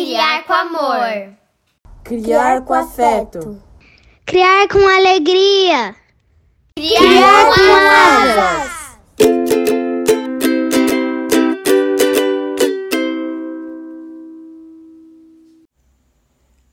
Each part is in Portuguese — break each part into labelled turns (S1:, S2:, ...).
S1: criar com amor.
S2: Criar com afeto.
S3: Criar com alegria.
S1: Criar, criar com, com asas.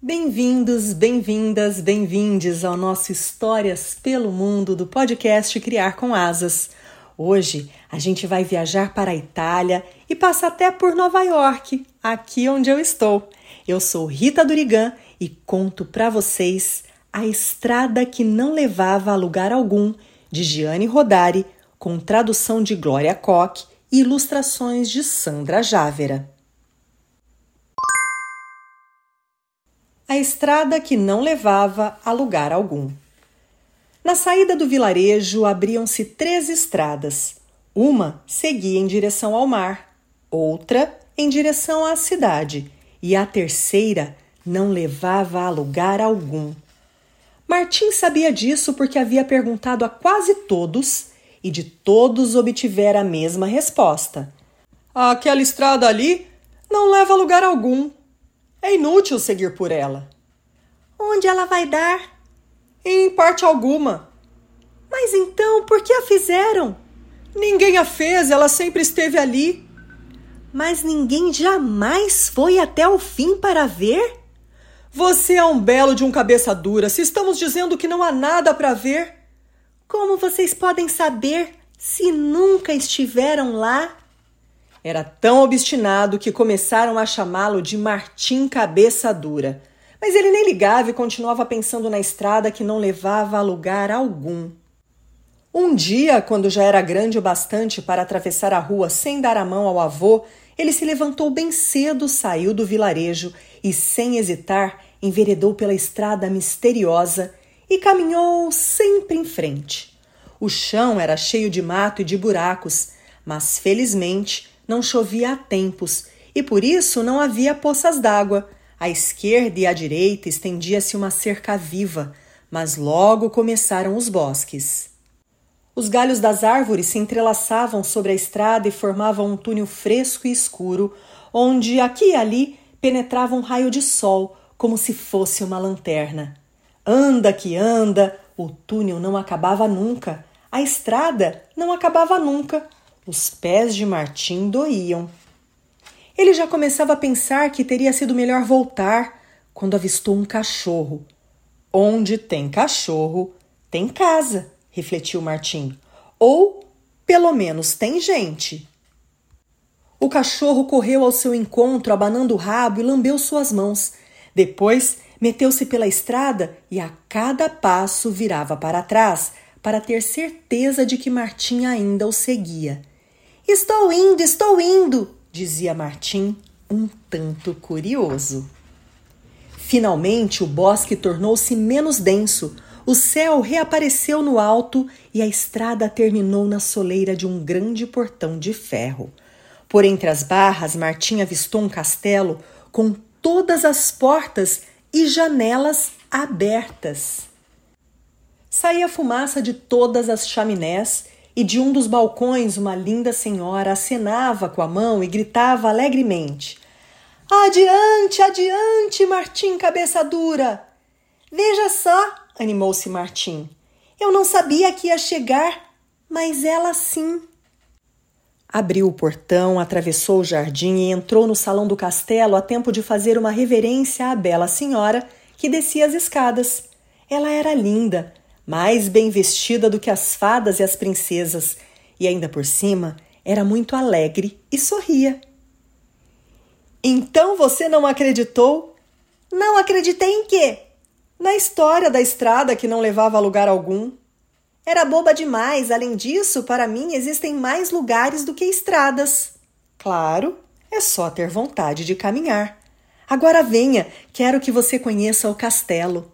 S4: Bem-vindos, bem-vindas, bem-vindes ao nosso Histórias pelo Mundo do podcast Criar com Asas. Hoje a gente vai viajar para a Itália e passa até por Nova York, aqui onde eu estou. Eu sou Rita Durigan e conto para vocês A Estrada que Não Levava a Lugar Algum, de Gianni Rodari, com tradução de Glória Koch e ilustrações de Sandra Jávera. A estrada que não levava a lugar algum. Na saída do vilarejo abriam-se três estradas. Uma seguia em direção ao mar, outra em direção à cidade, e a terceira não levava a lugar algum. Martim sabia disso porque havia perguntado a quase todos e de todos obtivera a mesma resposta. Aquela estrada ali não leva a lugar algum. É inútil seguir por ela.
S5: Onde ela vai dar?
S4: Em parte alguma.
S5: Mas então, por que a fizeram?
S4: Ninguém a fez, ela sempre esteve ali.
S5: Mas ninguém jamais foi até o fim para ver?
S4: Você é um belo de um cabeça dura, se estamos dizendo que não há nada para ver.
S5: Como vocês podem saber se nunca estiveram lá?
S4: Era tão obstinado que começaram a chamá-lo de Martim Cabeça Dura. Mas ele nem ligava e continuava pensando na estrada que não levava a lugar algum. Um dia, quando já era grande o bastante para atravessar a rua sem dar a mão ao avô, ele se levantou bem cedo, saiu do vilarejo e, sem hesitar, enveredou pela estrada misteriosa e caminhou sempre em frente. O chão era cheio de mato e de buracos, mas felizmente não chovia há tempos e por isso não havia poças d'água, à esquerda e à direita estendia-se uma cerca viva, mas logo começaram os bosques. Os galhos das árvores se entrelaçavam sobre a estrada e formavam um túnel fresco e escuro, onde aqui e ali penetrava um raio de sol, como se fosse uma lanterna. Anda que anda, o túnel não acabava nunca, a estrada não acabava nunca. Os pés de Martim doíam. Ele já começava a pensar que teria sido melhor voltar quando avistou um cachorro. Onde tem cachorro, tem casa, refletiu Martim. Ou, pelo menos, tem gente. O cachorro correu ao seu encontro, abanando o rabo e lambeu suas mãos. Depois, meteu-se pela estrada e a cada passo virava para trás para ter certeza de que Martim ainda o seguia. Estou indo, estou indo, dizia Martim, um tanto curioso. Finalmente o bosque tornou-se menos denso, o céu reapareceu no alto e a estrada terminou na soleira de um grande portão de ferro. Por entre as barras, Martim avistou um castelo com todas as portas e janelas abertas. Saía fumaça de todas as chaminés e de um dos balcões uma linda senhora acenava com a mão e gritava alegremente: Adiante, adiante, Martim Cabeça Dura!
S5: Veja só, animou-se Martim. Eu não sabia que ia chegar, mas ela sim.
S4: Abriu o portão, atravessou o jardim e entrou no salão do castelo a tempo de fazer uma reverência à bela senhora que descia as escadas. Ela era linda, mais bem vestida do que as fadas e as princesas, e ainda por cima era muito alegre e sorria. Então você não acreditou?
S5: Não acreditei em quê?
S4: Na história da estrada que não levava a lugar algum.
S5: Era boba demais. Além disso, para mim existem mais lugares do que estradas.
S4: Claro, é só ter vontade de caminhar. Agora venha, quero que você conheça o castelo.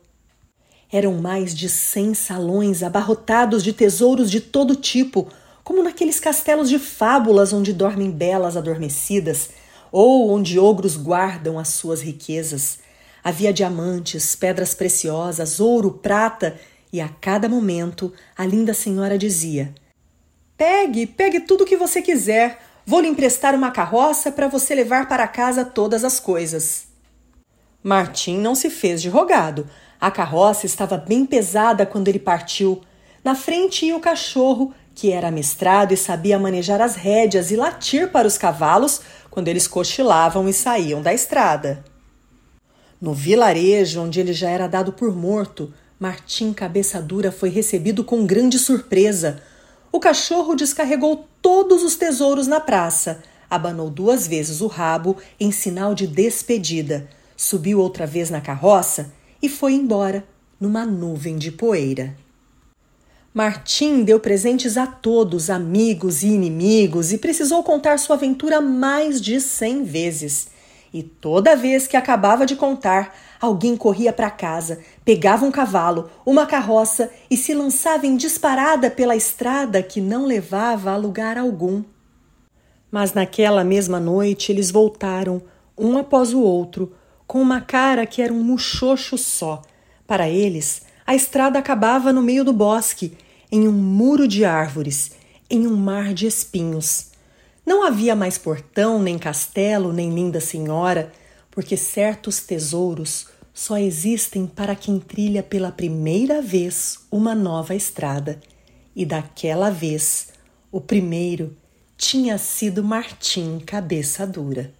S4: Eram mais de cem salões abarrotados de tesouros de todo tipo, como naqueles castelos de fábulas onde dormem belas adormecidas, ou onde ogros guardam as suas riquezas. Havia diamantes, pedras preciosas, ouro, prata, e a cada momento a linda senhora dizia: Pegue, pegue tudo o que você quiser. Vou lhe emprestar uma carroça para você levar para casa todas as coisas. Martim não se fez de rogado. A carroça estava bem pesada quando ele partiu. Na frente ia o cachorro, que era amestrado e sabia manejar as rédeas e latir para os cavalos quando eles cochilavam e saíam da estrada. No vilarejo, onde ele já era dado por morto, Martim Cabeça Dura foi recebido com grande surpresa. O cachorro descarregou todos os tesouros na praça, abanou duas vezes o rabo em sinal de despedida, subiu outra vez na carroça e foi embora numa nuvem de poeira. Martim deu presentes a todos, amigos e inimigos, e precisou contar sua aventura mais de cem vezes. E toda vez que acabava de contar, alguém corria para casa, pegava um cavalo, uma carroça e se lançava em disparada pela estrada que não levava a lugar algum. Mas naquela mesma noite eles voltaram, um após o outro, com uma cara que era um muxoxo só. Para eles, a estrada acabava no meio do bosque em um muro de árvores, em um mar de espinhos. Não havia mais portão, nem castelo, nem linda senhora, porque certos tesouros só existem para quem trilha pela primeira vez uma nova estrada. E daquela vez, o primeiro tinha sido Martim Cabeça Dura.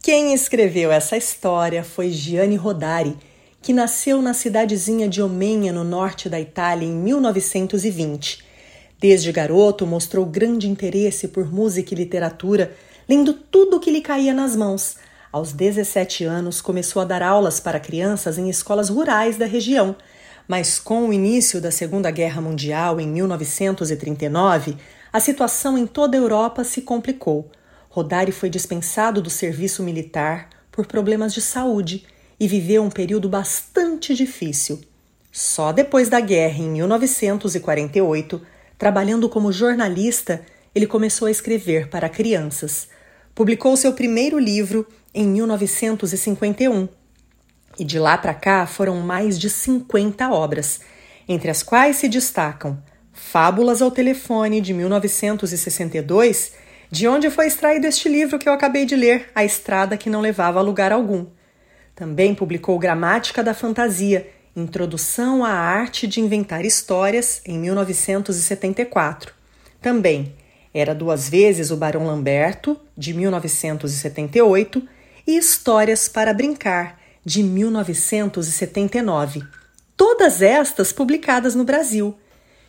S4: Quem escreveu essa história foi Gianni Rodari, que nasceu na cidadezinha de Omenha, no norte da Itália, em 1920. Desde garoto, mostrou grande interesse por música e literatura, lendo tudo o que lhe caía nas mãos. Aos 17 anos, começou a dar aulas para crianças em escolas rurais da região. Mas com o início da Segunda Guerra Mundial, em 1939, a situação em toda a Europa se complicou. Rodari foi dispensado do serviço militar por problemas de saúde e viveu um período bastante difícil. Só depois da guerra, em 1948, trabalhando como jornalista, ele começou a escrever para crianças. Publicou seu primeiro livro em 1951 e de lá para cá foram mais de 50 obras, entre as quais se destacam Fábulas ao Telefone, de 1962 de onde foi extraído este livro que eu acabei de ler, A Estrada que Não Levava a Lugar Algum. Também publicou Gramática da Fantasia, Introdução à Arte de Inventar Histórias, em 1974. Também Era Duas Vezes o Barão Lamberto, de 1978, e Histórias para Brincar, de 1979. Todas estas publicadas no Brasil.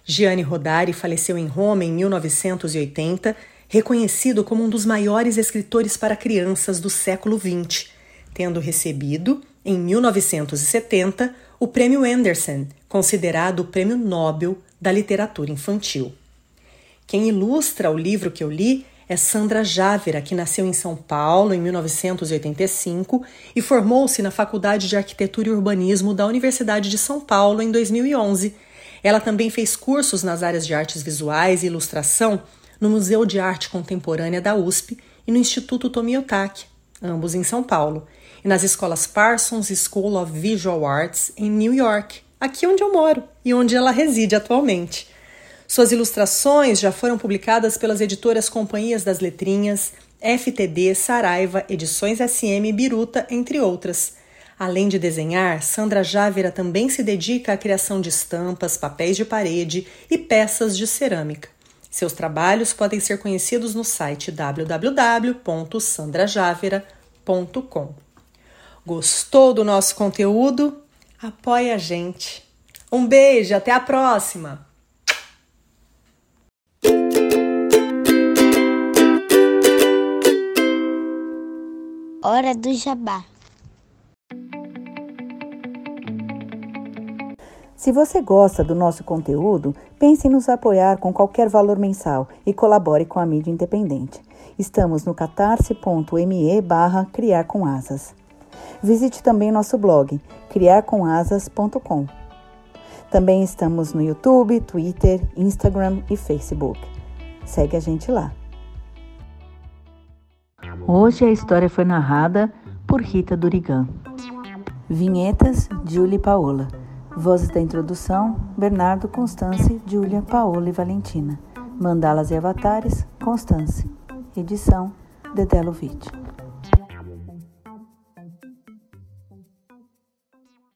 S4: Gianni Rodari faleceu em Roma em 1980 reconhecido como um dos maiores escritores para crianças do século XX, tendo recebido, em 1970, o Prêmio Anderson, considerado o Prêmio Nobel da Literatura Infantil. Quem ilustra o livro que eu li é Sandra Jávera, que nasceu em São Paulo em 1985 e formou-se na Faculdade de Arquitetura e Urbanismo da Universidade de São Paulo em 2011. Ela também fez cursos nas áreas de artes visuais e ilustração no Museu de Arte Contemporânea da USP e no Instituto Tomiotaki, ambos em São Paulo, e nas escolas Parsons School of Visual Arts em New York, aqui onde eu moro e onde ela reside atualmente. Suas ilustrações já foram publicadas pelas editoras Companhias das Letrinhas, FTD, Saraiva, Edições SM Biruta, entre outras. Além de desenhar, Sandra Jávera também se dedica à criação de estampas, papéis de parede e peças de cerâmica. Seus trabalhos podem ser conhecidos no site www.sandrajavera.com. Gostou do nosso conteúdo? Apoie a gente. Um beijo, até a próxima!
S3: Hora do Jabá.
S2: Se você gosta do nosso conteúdo, pense em nos apoiar com qualquer valor mensal e colabore com a mídia independente. Estamos no catarse.me barra criar com asas. Visite também nosso blog, criarcomasas.com. Também estamos no YouTube, Twitter, Instagram e Facebook. Segue a gente lá. Hoje a história foi narrada por Rita Durigan. Vinhetas, Julie Paola. Vozes da introdução: Bernardo, Constance, Júlia, Paola e Valentina. Mandalas e Avatares, Constance. Edição, Dedé Lovitch.